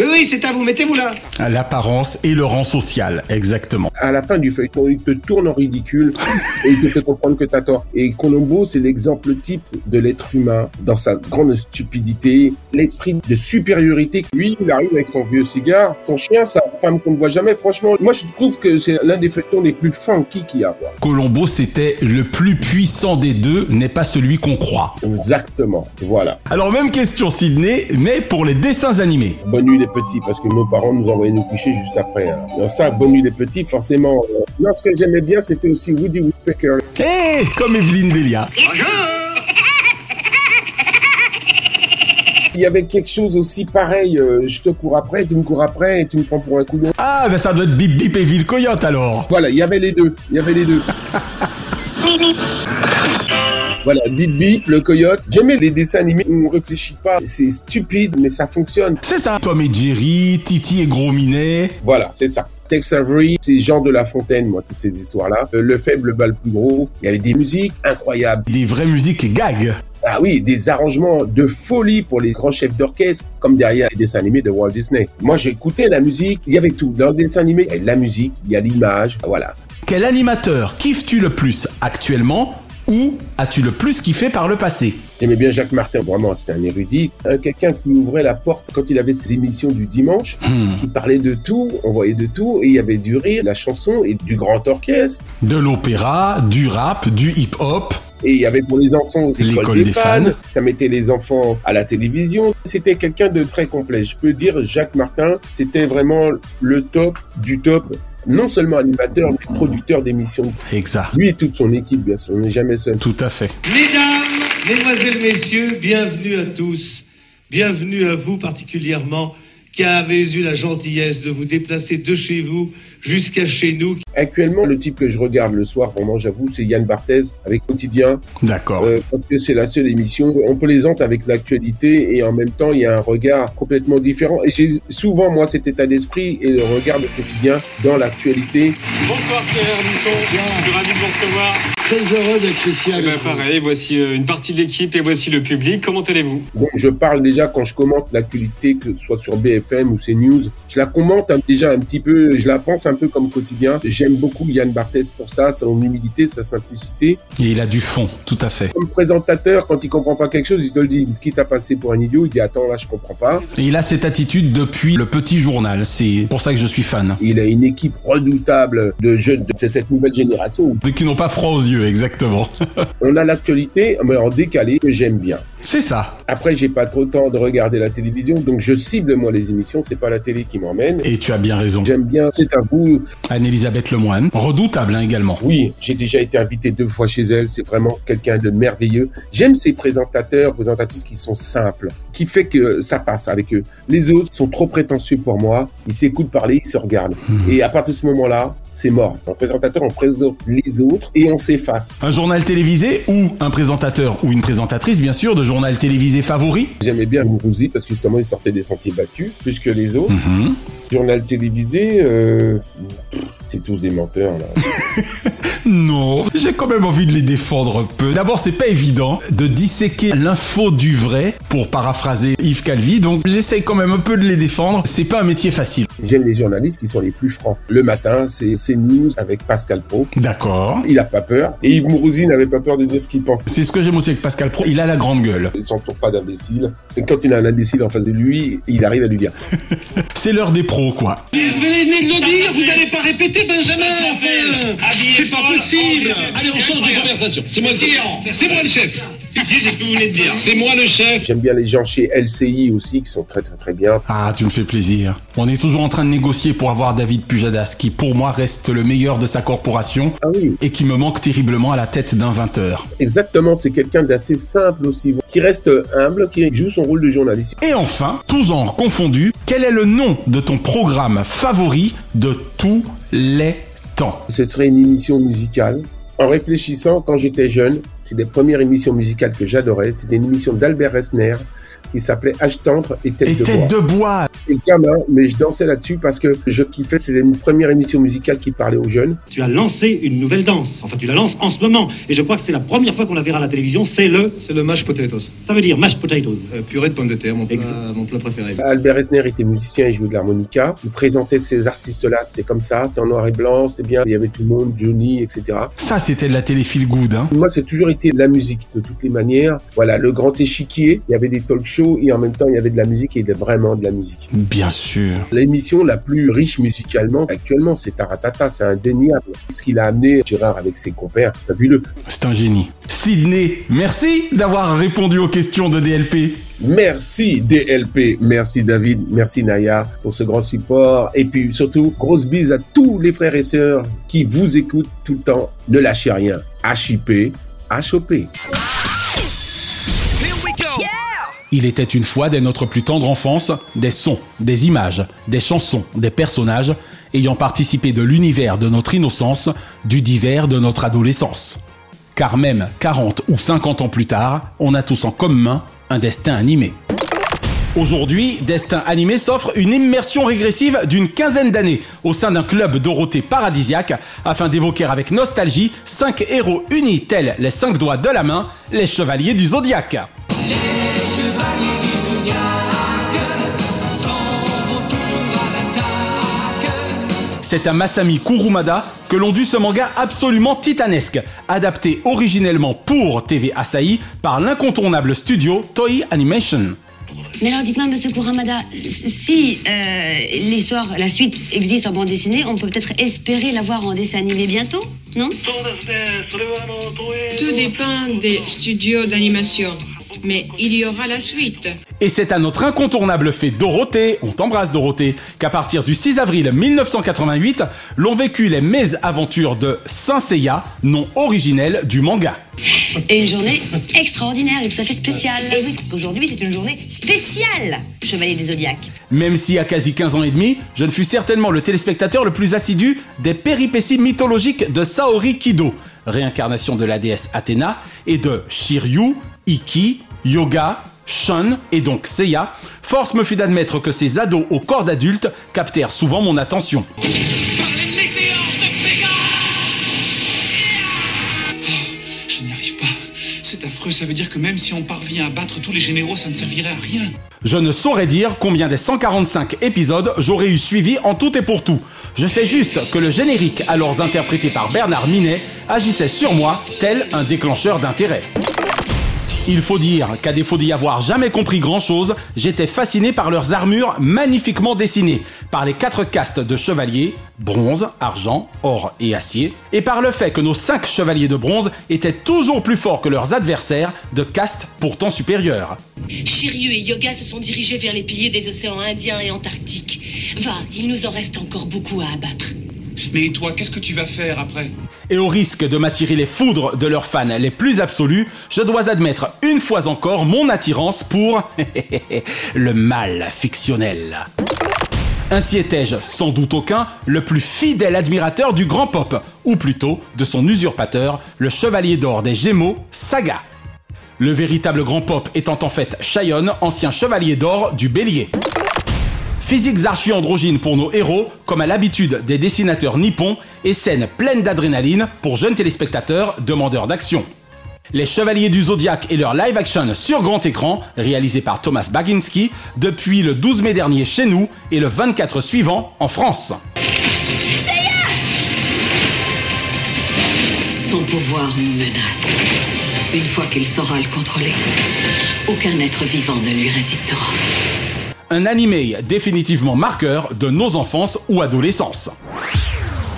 Oui, oui, c'est à vous, mettez-vous là. L'apparence et le rang social, exactement. À la fin du feuilleton, il te tourne en ridicule [laughs] et il te fait comprendre que t'as tort. Et Colombo, c'est l'exemple type de l'être humain dans sa grande stupidité, l'esprit de supériorité. Lui, il arrive avec son vieux cigare, son chien, sa femme qu'on ne voit jamais. Franchement, moi, je trouve que c'est l'un des feuilletons les plus funky qu'il y a. quoi. Colombo, c'était le plus puissant des deux, n'est pas celui qu'on croit. Exactement. Voilà. Alors, même question, Sydney, mais pour les dessins animés. Bonne nuit les petits, parce que nos parents nous envoyaient nous coucher juste après. hein. Alors ça, bonne nuit les petits, forcément. euh, Non, ce que j'aimais bien, c'était aussi Woody Woodpecker. Eh, comme Evelyne Delia. Il y avait quelque chose aussi pareil. euh, je te cours après, tu me cours après, et tu me prends pour un couillon. Ah, ben ça doit être Bip Bip et Ville Coyote alors. Voilà, il y avait les deux. Il y avait les deux. Voilà, Bip Bip, le coyote. J'aimais les dessins animés où on réfléchit pas. C'est stupide, mais ça fonctionne. C'est ça. Tom et Jerry, Titi et Gros Minet. Voilà, c'est ça. Tex Avery, c'est Jean de La Fontaine, moi, toutes ces histoires-là. Euh, le faible bat le plus gros. Il y avait des musiques incroyables. Des vraies musiques gag. Ah oui, des arrangements de folie pour les grands chefs d'orchestre, comme derrière les dessins animés de Walt Disney. Moi, j'écoutais la musique, il y avait tout. Dans le dessin animé, il y a la musique, il y a l'image, voilà. Quel animateur kiffes-tu le plus actuellement ou as-tu le plus kiffé par le passé? J'aimais bien Jacques Martin, vraiment, c'était un érudit. Euh, Quelqu'un qui ouvrait la porte quand il avait ses émissions du dimanche, qui parlait de tout, on voyait de tout, et il y avait du rire, la chanson et du grand orchestre. De l'opéra, du rap, du hip-hop. Et il y avait pour les enfants l'école L'école des, des fans. fans. Ça mettait les enfants à la télévision. C'était quelqu'un de très complet. Je peux dire, Jacques Martin, c'était vraiment le top du top. Non seulement animateur, mais producteur d'émissions. Exact. Lui et toute son équipe, bien sûr. On n'est jamais seul. Tout à fait. Mesdames, Mesdemoiselles, Messieurs, bienvenue à tous. Bienvenue à vous particulièrement qui avez eu la gentillesse de vous déplacer de chez vous jusqu'à chez nous. Actuellement, le type que je regarde le soir, vraiment, j'avoue, c'est Yann Barthez avec Quotidien. D'accord. Euh, parce que c'est la seule émission. On plaisante avec l'actualité et en même temps, il y a un regard complètement différent. Et j'ai souvent, moi, cet état d'esprit et le regard de quotidien dans l'actualité. Bonsoir Pierre Ardisson, je suis ravi de vous recevoir. Très heureux d'être ici Eh avec ben, vous. pareil, voici euh, une partie de l'équipe et voici le public. Comment allez-vous? Donc je parle déjà quand je commente l'actualité, que ce soit sur BFM ou CNews, je la commente un- déjà un petit peu, je la pense un peu comme quotidien. J'aime beaucoup Yann Barthès pour ça, son humilité, sa simplicité. Et il a du fond, tout à fait. Comme présentateur, quand il comprend pas quelque chose, il te le dit. Quitte à passer pour un idiot, il dit attends là je comprends pas. Et il a cette attitude depuis le petit journal. C'est pour ça que je suis fan. Il a une équipe redoutable de jeunes de cette nouvelle génération. Ceux qui n'ont pas froid aux yeux, exactement. [laughs] On a l'actualité, mais en décalé, que j'aime bien. C'est ça. Après, j'ai pas trop le temps de regarder la télévision, donc je cible moi les émissions. C'est pas la télé qui m'emmène. Et tu as bien raison. J'aime bien. C'est à vous. Anne-Elisabeth Lemoine, redoutable hein, également. Oui, j'ai déjà été invité deux fois chez elle. C'est vraiment quelqu'un de merveilleux. J'aime ces présentateurs, présentatrices qui sont simples, qui fait que ça passe avec eux. Les autres sont trop prétentieux pour moi. Ils s'écoutent parler, ils se regardent. Et à partir de ce moment-là, c'est mort. Un présentateur, on présente les autres et on s'efface. Un journal télévisé ou un présentateur ou une présentatrice, bien sûr, de journal télévisé favori? J'aimais bien Mourouzi parce que justement, il sortait des sentiers battus plus que les autres. Mhm. Journal télévisé, euh, c'est tous des menteurs là. [laughs] Non, j'ai quand même envie de les défendre un peu. D'abord, c'est pas évident de disséquer l'info du vrai, pour paraphraser Yves Calvi, donc j'essaye quand même un peu de les défendre. C'est pas un métier facile. J'aime les journalistes qui sont les plus francs. Le matin, c'est CNews avec Pascal Pro. D'accord. Il a pas peur. Et Yves Mourouzi n'avait pas peur de dire ce qu'il pense. C'est ce que j'aime aussi avec Pascal Pro, il a la grande gueule. Il s'entoure pas d'imbéciles. Et quand il a un imbécile en face de lui, il arrive à lui dire. [laughs] C'est l'heure des pros, quoi. Vous venez de le dire, vous n'allez pas répéter, Benjamin C'est pas possible Allez, on change de conversation. C'est moi, le- c'est moi le chef Si, si, c'est ce que vous venez de dire. C'est moi le chef J'aime bien les gens chez LCI aussi qui sont très très très bien. Ah, tu me fais plaisir. On est toujours en train de négocier pour avoir David Pujadas, qui pour moi reste le meilleur de sa corporation Ah oui. et qui me manque terriblement à la tête d'un 20h. Exactement, c'est quelqu'un d'assez simple aussi, qui reste humble, qui joue son rôle de journaliste. Et enfin, tout genre confondu, quel est le nom de ton programme favori de tous les temps? Ce serait une émission musicale. En réfléchissant, quand j'étais jeune, c'est des premières émissions musicales que j'adorais. C'était une émission d'Albert Resner qui s'appelait H tendre et tête Et de tête bois. de bois Et gamin, mais je dansais là-dessus parce que je kiffais. C'était une première émission musicale qui parlait aux jeunes. Tu as lancé une nouvelle danse. Enfin, tu la lances en ce moment. Et je crois que c'est la première fois qu'on la verra à la télévision. C'est le. C'est le mashed potatoes. Ça veut dire mashed potatoes. Euh, purée de pommes de terre, mon plat, Exact. mon plat préféré. Albert Resner était musicien, il jouait de l'harmonica. Il présentait ces artistes-là, c'était comme ça, c'était en noir et blanc, c'était bien. Il y avait tout le monde, Johnny, etc. Ça, c'était de la télé feel good, hein. Moi, c'est toujours été de la musique, de toutes les manières. Voilà, le grand échiquier, il y avait des talk shows et en même temps, il y avait de la musique et de, vraiment de la musique. Bien sûr. L'émission la plus riche musicalement actuellement, c'est Taratata, c'est indéniable. Ce qu'il a amené, Gérard, avec ses compères, fabuleux. C'est un génie. Sydney, merci d'avoir répondu aux questions de DLP. Merci DLP, merci David, merci Naya pour ce grand support. Et puis surtout, grosse bise à tous les frères et sœurs qui vous écoutent tout le temps. Ne lâchez rien. HIP, HOP. Il était une fois dès notre plus tendre enfance des sons, des images, des chansons, des personnages ayant participé de l'univers de notre innocence, du divers de notre adolescence. Car même 40 ou 50 ans plus tard, on a tous en commun un destin animé. Aujourd'hui, Destin Animé s'offre une immersion régressive d'une quinzaine d'années au sein d'un club Dorothée paradisiaque afin d'évoquer avec nostalgie cinq héros unis tels les cinq doigts de la main, les chevaliers du zodiaque. C'est à Masami Kurumada que l'on dut ce manga absolument titanesque, adapté originellement pour TV Asahi par l'incontournable studio Toei Animation. Mais alors dites-moi, monsieur Kuramada, si euh, l'histoire, la suite existe en bande dessinée, on peut peut-être espérer la voir en dessin animé bientôt, non? Tout dépend des studios d'animation. Mais il y aura la suite. Et c'est à notre incontournable fait Dorothée, on t'embrasse Dorothée, qu'à partir du 6 avril 1988, l'on vécu les mésaventures de Saint Seiya, nom originel du manga. Et une journée extraordinaire et tout à fait spéciale. Et oui, parce qu'aujourd'hui, c'est une journée spéciale, Chevalier des Zodiaques. Même si à quasi 15 ans et demi, je ne fus certainement le téléspectateur le plus assidu des péripéties mythologiques de Saori Kido, réincarnation de la déesse Athéna, et de Shiryu, Iki, Yoga, Shun et donc Seiya, force me fut d'admettre que ces ados au corps d'adulte captèrent souvent mon attention. affreux. Ça veut dire que même si on parvient à battre tous les généraux, ça ne servirait à rien. Je ne saurais dire combien des 145 épisodes j'aurais eu suivi en tout et pour tout. Je sais juste que le générique, alors interprété par Bernard Minet, agissait sur moi tel un déclencheur d'intérêt. Il faut dire qu'à défaut d'y avoir jamais compris grand chose, j'étais fasciné par leurs armures magnifiquement dessinées, par les quatre castes de chevaliers, bronze, argent, or et acier, et par le fait que nos cinq chevaliers de bronze étaient toujours plus forts que leurs adversaires de castes pourtant supérieures. Shiryu et Yoga se sont dirigés vers les piliers des océans Indien et Antarctique. Va, il nous en reste encore beaucoup à abattre. Mais toi, qu'est-ce que tu vas faire après? Et au risque de m'attirer les foudres de leurs fans les plus absolus, je dois admettre une fois encore mon attirance pour [laughs] le mal fictionnel. Ainsi étais-je, sans doute aucun, le plus fidèle admirateur du grand pop, ou plutôt de son usurpateur, le chevalier d'or des Gémeaux, Saga. Le véritable grand pop étant en fait Chayon, ancien chevalier d'or du Bélier. Physiques archi-androgynes pour nos héros, comme à l'habitude des dessinateurs nippons, et scènes pleines d'adrénaline pour jeunes téléspectateurs demandeurs d'action. Les Chevaliers du Zodiaque et leur live action sur grand écran, réalisé par Thomas Baginski, depuis le 12 mai dernier chez nous et le 24 suivant en France. Son pouvoir nous menace. Une fois qu'il saura le contrôler, aucun être vivant ne lui résistera. Un animé définitivement marqueur de nos enfances ou adolescences.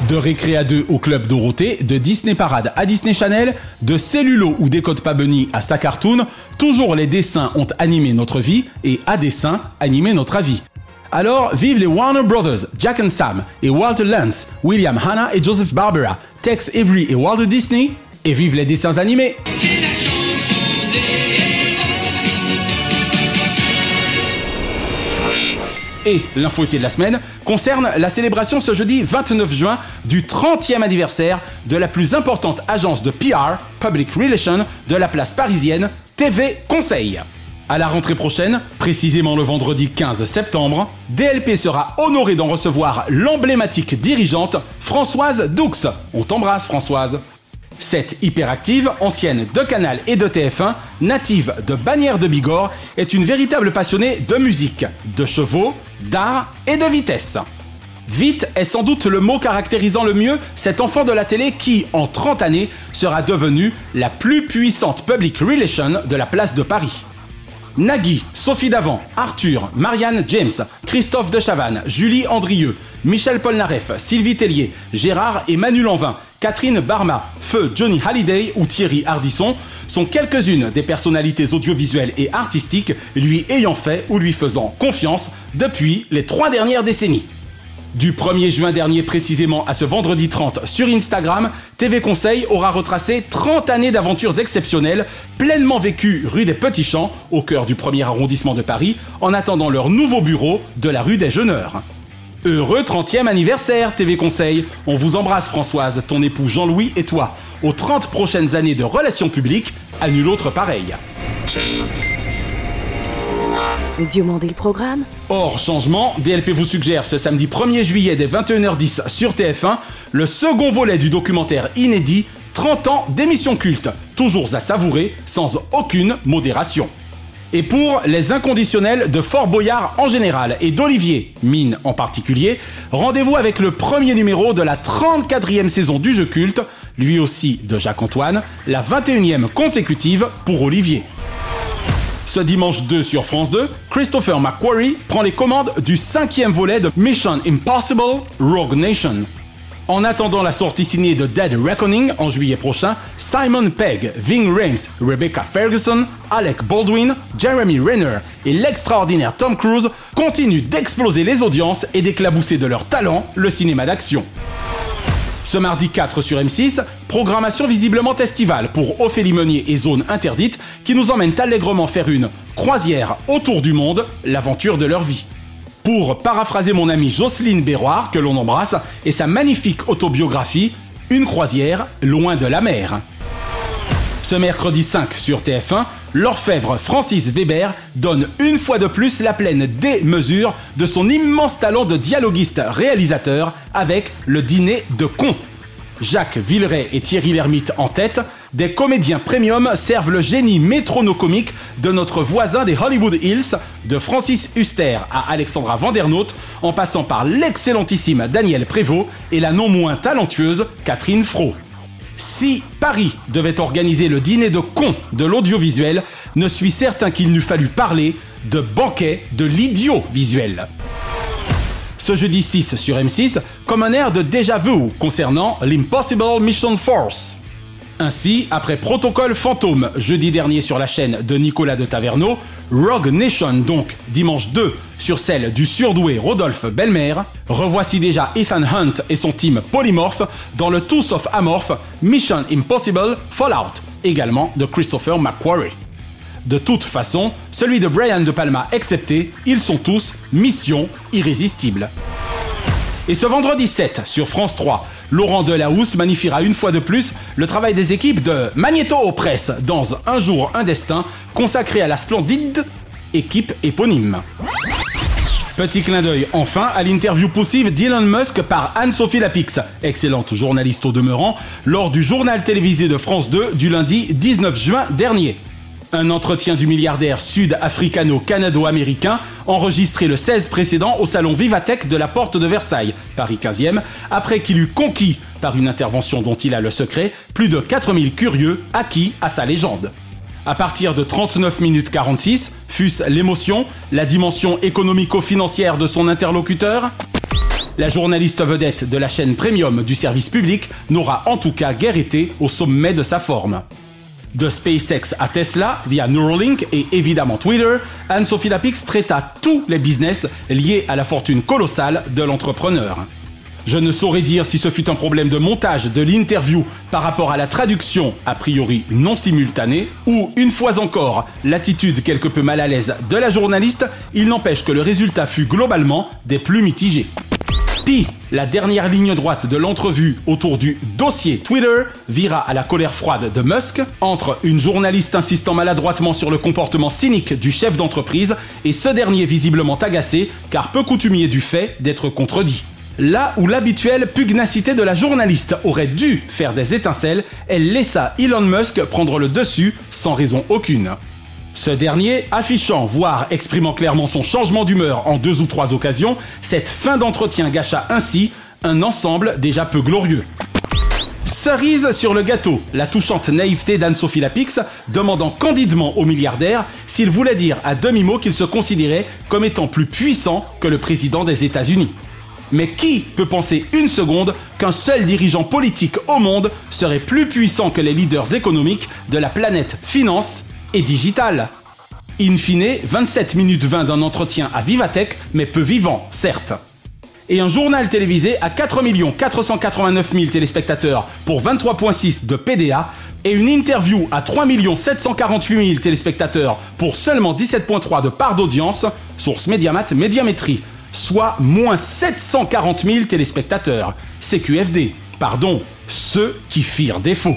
De Récréa 2 au Club Dorothée, de Disney Parade à Disney Channel, de Cellulo ou Décode pas Bunny à sa cartoon, toujours les dessins ont animé notre vie et à dessin animé notre avis. Alors, vive les Warner Brothers, Jack Sam et Walter Lance, William Hanna et Joseph Barbera, Tex Avery et Walter Disney, et vive les dessins animés! Et l'info de la semaine concerne la célébration ce jeudi 29 juin du 30e anniversaire de la plus importante agence de PR, Public Relations, de la place parisienne, TV Conseil. À la rentrée prochaine, précisément le vendredi 15 septembre, DLP sera honoré d'en recevoir l'emblématique dirigeante Françoise Doux. On t'embrasse Françoise. Cette hyperactive, ancienne de Canal et de TF1, native de Bagnères de Bigorre, est une véritable passionnée de musique, de chevaux, d'art et de vitesse. Vite est sans doute le mot caractérisant le mieux cet enfant de la télé qui, en 30 années, sera devenu la plus puissante public relation de la place de Paris. Nagui, Sophie Davant, Arthur, Marianne James, Christophe de Chavannes, Julie Andrieux, Michel Polnareff, Sylvie Tellier, Gérard et Manu Lanvin, Catherine Barma, Feu Johnny Hallyday ou Thierry Ardisson sont quelques-unes des personnalités audiovisuelles et artistiques lui ayant fait ou lui faisant confiance depuis les trois dernières décennies. Du 1er juin dernier précisément à ce vendredi 30 sur Instagram, TV Conseil aura retracé 30 années d'aventures exceptionnelles, pleinement vécues rue des Petits Champs, au cœur du premier arrondissement de Paris, en attendant leur nouveau bureau de la rue des Jeuneurs. Heureux 30e anniversaire TV Conseil On vous embrasse Françoise, ton époux Jean-Louis et toi. Aux 30 prochaines années de relations publiques, à nul autre pareil. Diomandé le programme Hors changement, DLP vous suggère ce samedi 1er juillet dès 21h10 sur TF1 le second volet du documentaire inédit 30 ans d'émission culte, toujours à savourer sans aucune modération. Et pour les inconditionnels de Fort Boyard en général et d'Olivier Mine en particulier, rendez-vous avec le premier numéro de la 34e saison du jeu culte, lui aussi de Jacques-Antoine, la 21e consécutive pour Olivier. Ce dimanche 2 sur France 2, Christopher McQuarrie prend les commandes du cinquième volet de Mission Impossible Rogue Nation. En attendant la sortie signée de Dead Reckoning en juillet prochain, Simon Pegg, Ving Rhames, Rebecca Ferguson, Alec Baldwin, Jeremy Renner et l'extraordinaire Tom Cruise continuent d'exploser les audiences et d'éclabousser de leur talent le cinéma d'action. Ce mardi 4 sur M6, programmation visiblement estivale pour Ophélie Meunier et Zone Interdite qui nous emmènent allègrement faire une croisière autour du monde, l'aventure de leur vie. Pour paraphraser mon amie Jocelyne Béroir, que l'on embrasse, et sa magnifique autobiographie, Une croisière loin de la mer. Ce mercredi 5 sur TF1, l'orfèvre Francis Weber donne une fois de plus la pleine démesure de son immense talent de dialoguiste-réalisateur avec le dîner de cons. Jacques Villeray et Thierry Lhermitte en tête, des comédiens premium servent le génie métronocomique de notre voisin des Hollywood Hills, de Francis Huster à Alexandra Vandernoot, en passant par l'excellentissime Daniel Prévost et la non moins talentueuse Catherine Fro. Si Paris devait organiser le dîner de cons de l'audiovisuel, ne suis certain qu'il n'eût fallu parler de banquet de l'idiot visuel. Ce jeudi 6 sur M6, comme un air de déjà vu concernant l'Impossible Mission Force. Ainsi, après Protocole Fantôme jeudi dernier sur la chaîne de Nicolas de Taverneau, Rogue Nation donc dimanche 2 sur celle du surdoué Rodolphe Belmer, revoici déjà Ethan Hunt et son team Polymorph dans le Tools of Amorph Mission Impossible Fallout, également de Christopher McQuarrie. De toute façon, celui de Brian De Palma excepté, ils sont tous mission irrésistible. Et ce vendredi 7 sur France 3, Laurent Delahousse magnifiera une fois de plus le travail des équipes de Magneto Presse dans Un jour, un destin, consacré à la splendide équipe éponyme. Petit clin d'œil enfin à l'interview poussive d'Elon Musk par Anne-Sophie Lapix, excellente journaliste au demeurant, lors du journal télévisé de France 2 du lundi 19 juin dernier. Un entretien du milliardaire sud-africano-canado-américain enregistré le 16 précédent au salon Vivatech de la Porte de Versailles, Paris 15e, après qu'il eut conquis, par une intervention dont il a le secret, plus de 4000 curieux acquis à sa légende. À partir de 39 minutes 46, fût-ce l'émotion, la dimension économico-financière de son interlocuteur? La journaliste vedette de la chaîne premium du service public n'aura en tout cas guère été au sommet de sa forme. De SpaceX à Tesla, via Neuralink et évidemment Twitter, Anne-Sophie Lapix traita tous les business liés à la fortune colossale de l'entrepreneur. Je ne saurais dire si ce fut un problème de montage de l'interview par rapport à la traduction a priori non simultanée, ou une fois encore l'attitude quelque peu mal à l'aise de la journaliste, il n'empêche que le résultat fut globalement des plus mitigés. La dernière ligne droite de l'entrevue autour du dossier Twitter vira à la colère froide de Musk entre une journaliste insistant maladroitement sur le comportement cynique du chef d'entreprise et ce dernier visiblement agacé car peu coutumier du fait d'être contredit. Là où l'habituelle pugnacité de la journaliste aurait dû faire des étincelles, elle laissa Elon Musk prendre le dessus sans raison aucune. Ce dernier, affichant, voire exprimant clairement son changement d'humeur en deux ou trois occasions, cette fin d'entretien gâcha ainsi un ensemble déjà peu glorieux. Cerise sur le gâteau, la touchante naïveté d'Anne-Sophie Lapix, demandant candidement au milliardaire s'il voulait dire à demi-mot qu'il se considérait comme étant plus puissant que le président des États-Unis. Mais qui peut penser une seconde qu'un seul dirigeant politique au monde serait plus puissant que les leaders économiques de la planète finance et digital. In fine, 27 minutes 20 d'un entretien à Vivatech, mais peu vivant, certes. Et un journal télévisé à 4 489 000 téléspectateurs pour 23,6 de PDA et une interview à 3 748 000 téléspectateurs pour seulement 17,3 de part d'audience, source Mediamat Médiamétrie, soit moins 740 000 téléspectateurs. CQFD, pardon, ceux qui firent défaut.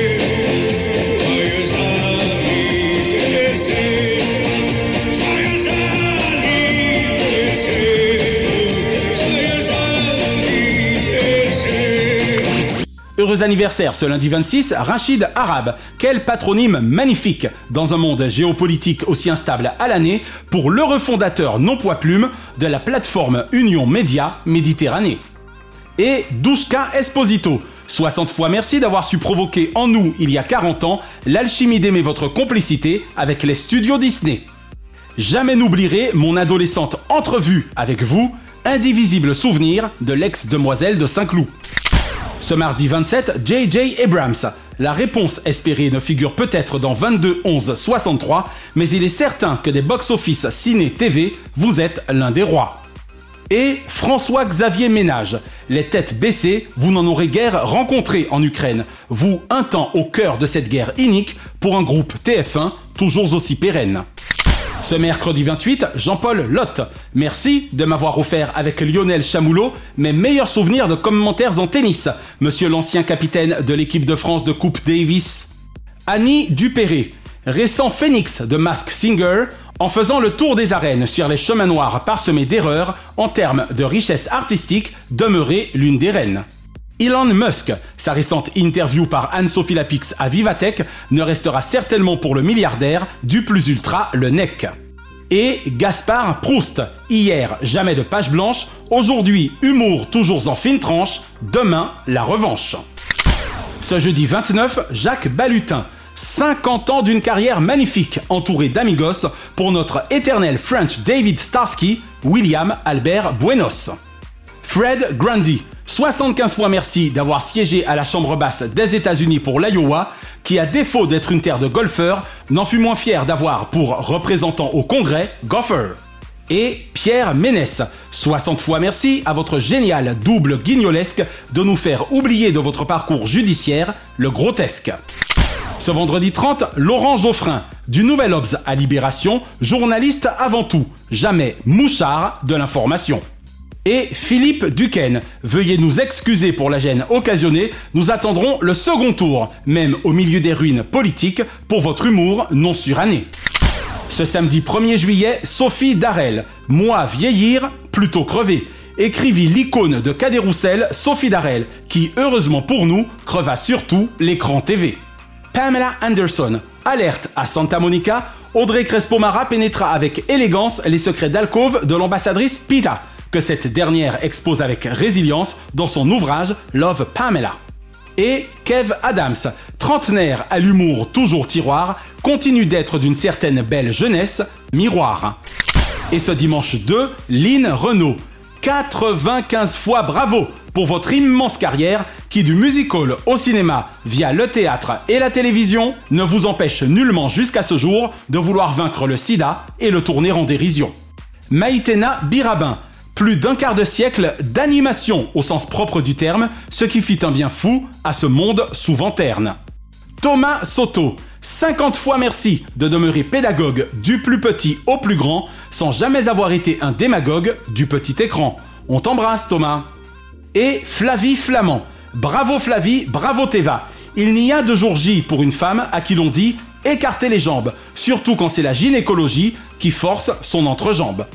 Heureux anniversaire ce lundi 26, Rachid Arab. Quel patronyme magnifique dans un monde géopolitique aussi instable à l'année pour l'heureux fondateur non poids plume de la plateforme Union Média Méditerranée. Et Douchka Esposito. 60 fois merci d'avoir su provoquer en nous, il y a 40 ans, l'alchimie d'aimer votre complicité avec les studios Disney. Jamais n'oublierai mon adolescente entrevue avec vous, indivisible souvenir de l'ex-demoiselle de Saint-Cloud. Ce mardi 27, J.J. Abrams. La réponse espérée ne figure peut-être dans 22 11 63, mais il est certain que des box-office ciné-TV, vous êtes l'un des rois. Et François-Xavier Ménage. Les têtes baissées, vous n'en aurez guère rencontré en Ukraine. Vous, un temps au cœur de cette guerre inique, pour un groupe TF1 toujours aussi pérenne. Ce mercredi 28, Jean-Paul Lotte. Merci de m'avoir offert avec Lionel Chamoulot mes meilleurs souvenirs de commentaires en tennis, monsieur l'ancien capitaine de l'équipe de France de Coupe Davis. Annie Dupéré, récent phénix de Mask Singer, en faisant le tour des arènes sur les chemins noirs parsemés d'erreurs en termes de richesse artistique, demeurait l'une des reines. Elon Musk, sa récente interview par Anne-Sophie Lapix à Vivatech ne restera certainement pour le milliardaire du plus ultra le NEC. Et Gaspard Proust, hier jamais de page blanche, aujourd'hui humour toujours en fine tranche, demain la revanche. Ce jeudi 29, Jacques Balutin, 50 ans d'une carrière magnifique entouré d'amigos pour notre éternel French David Starsky, William Albert Buenos. Fred Grundy, 75 fois merci d'avoir siégé à la Chambre basse des États-Unis pour l'Iowa, qui à défaut d'être une terre de golfeurs, n'en fut moins fier d'avoir pour représentant au Congrès Goffer. Et Pierre Ménès, 60 fois merci à votre génial double guignolesque de nous faire oublier de votre parcours judiciaire le grotesque. Ce vendredi 30, Laurent Geoffrin, du Nouvel Obs à Libération, journaliste avant tout, jamais mouchard de l'information. Et Philippe Duquesne, veuillez nous excuser pour la gêne occasionnée, nous attendrons le second tour, même au milieu des ruines politiques, pour votre humour non suranné. Ce samedi 1er juillet, Sophie Darel, Moi vieillir, plutôt crever, écrivit l'icône de Cadet Roussel, Sophie Darel, qui, heureusement pour nous, creva surtout l'écran TV. Pamela Anderson, alerte à Santa Monica, Audrey Crespo-Mara pénétra avec élégance les secrets d'alcôve de l'ambassadrice Pita, que cette dernière expose avec résilience dans son ouvrage Love Pamela. Et Kev Adams, trentenaire à l'humour toujours tiroir, continue d'être d'une certaine belle jeunesse, miroir. Et ce dimanche 2, Lynn Renault. 95 fois bravo pour votre immense carrière qui du musical au cinéma via le théâtre et la télévision ne vous empêche nullement jusqu'à ce jour de vouloir vaincre le sida et le tourner en dérision. Maïtena Birabin, plus d'un quart de siècle d'animation au sens propre du terme, ce qui fit un bien fou à ce monde souvent terne. Thomas Soto, 50 fois merci de demeurer pédagogue du plus petit au plus grand, sans jamais avoir été un démagogue du petit écran. On t'embrasse Thomas. Et Flavie Flamand. Bravo Flavie, bravo Teva. Il n'y a de jour J pour une femme à qui l'on dit écarter les jambes, surtout quand c'est la gynécologie qui force son entrejambe.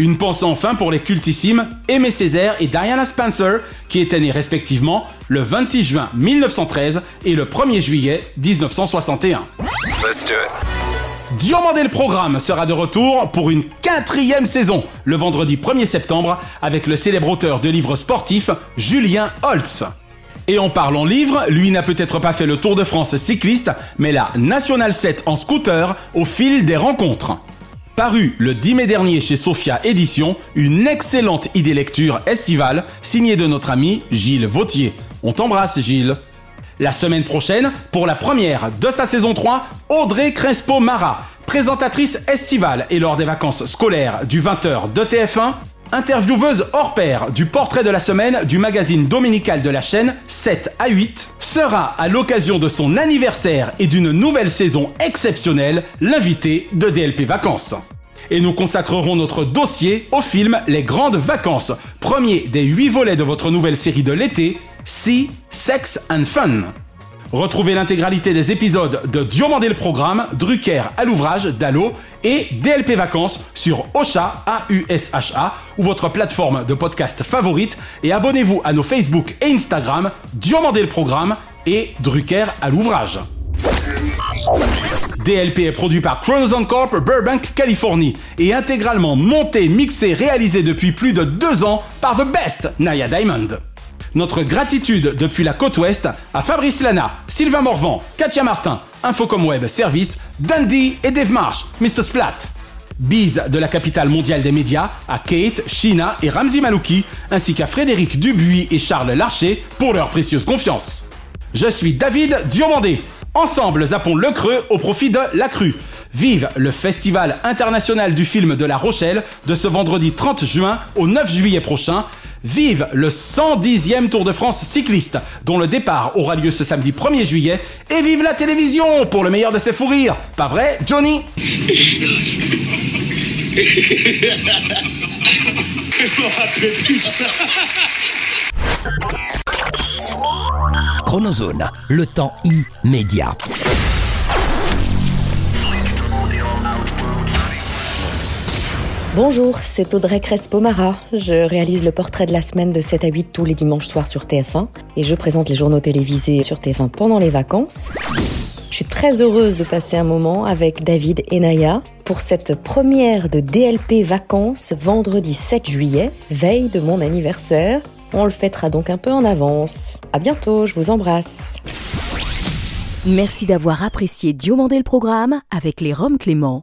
Une pensée enfin pour les cultissimes Aimé Césaire et Diana Spencer, qui étaient nés respectivement le 26 juin 1913 et le 1er juillet 1961. Diomandé le programme sera de retour pour une quatrième saison, le vendredi 1er septembre, avec le célèbre auteur de livres sportifs, Julien Holtz. Et en parlant livres, lui n'a peut-être pas fait le Tour de France cycliste, mais la National 7 en scooter au fil des rencontres. Paru le 10 mai dernier chez Sophia Édition, une excellente idée lecture estivale signée de notre ami Gilles Vautier. On t'embrasse Gilles. La semaine prochaine, pour la première de sa saison 3, Audrey Crespo-Mara, présentatrice estivale et lors des vacances scolaires du 20h de TF1, intervieweuse hors pair du portrait de la semaine du magazine dominical de la chaîne 7 à 8, sera à l'occasion de son anniversaire et d'une nouvelle saison exceptionnelle l'invité de DLP Vacances. Et nous consacrerons notre dossier au film Les Grandes Vacances, premier des 8 volets de votre nouvelle série de l'été, Sea, Sex and Fun. Retrouvez l'intégralité des épisodes de Diomandé le Programme, Drucker à l'ouvrage, Dallo et DLP Vacances sur Ocha, A-U-S-H-A, ou votre plateforme de podcast favorite et abonnez-vous à nos Facebook et Instagram, Diomandé le Programme et Drucker à l'ouvrage. DLP est produit par Chronoson Corp Burbank, Californie et intégralement monté, mixé, réalisé depuis plus de deux ans par The Best, Naya Diamond. Notre gratitude depuis la côte ouest à Fabrice Lana, Sylvain Morvan, Katia Martin, Infocom Web Service, Dundee et Dave Marsh, Mr. Splat. Bise de la capitale mondiale des médias à Kate, Shina et Ramzi Malouki, ainsi qu'à Frédéric Dubuis et Charles Larcher pour leur précieuse confiance. Je suis David Diomandé. Ensemble, zappons le creux au profit de la crue. Vive le Festival international du film de La Rochelle de ce vendredi 30 juin au 9 juillet prochain. Vive le 110e Tour de France cycliste, dont le départ aura lieu ce samedi 1er juillet. Et vive la télévision pour le meilleur de ses fous rires. Pas vrai, Johnny? Chronozone, le temps immédiat. Bonjour, c'est Audrey Crespo-Mara. Je réalise le portrait de la semaine de 7 à 8 tous les dimanches soirs sur TF1 et je présente les journaux télévisés sur TF1 pendant les vacances. Je suis très heureuse de passer un moment avec David et Naya pour cette première de DLP Vacances vendredi 7 juillet, veille de mon anniversaire. On le fêtera donc un peu en avance. À bientôt, je vous embrasse. Merci d'avoir apprécié Diomandé le programme avec les Roms Clément.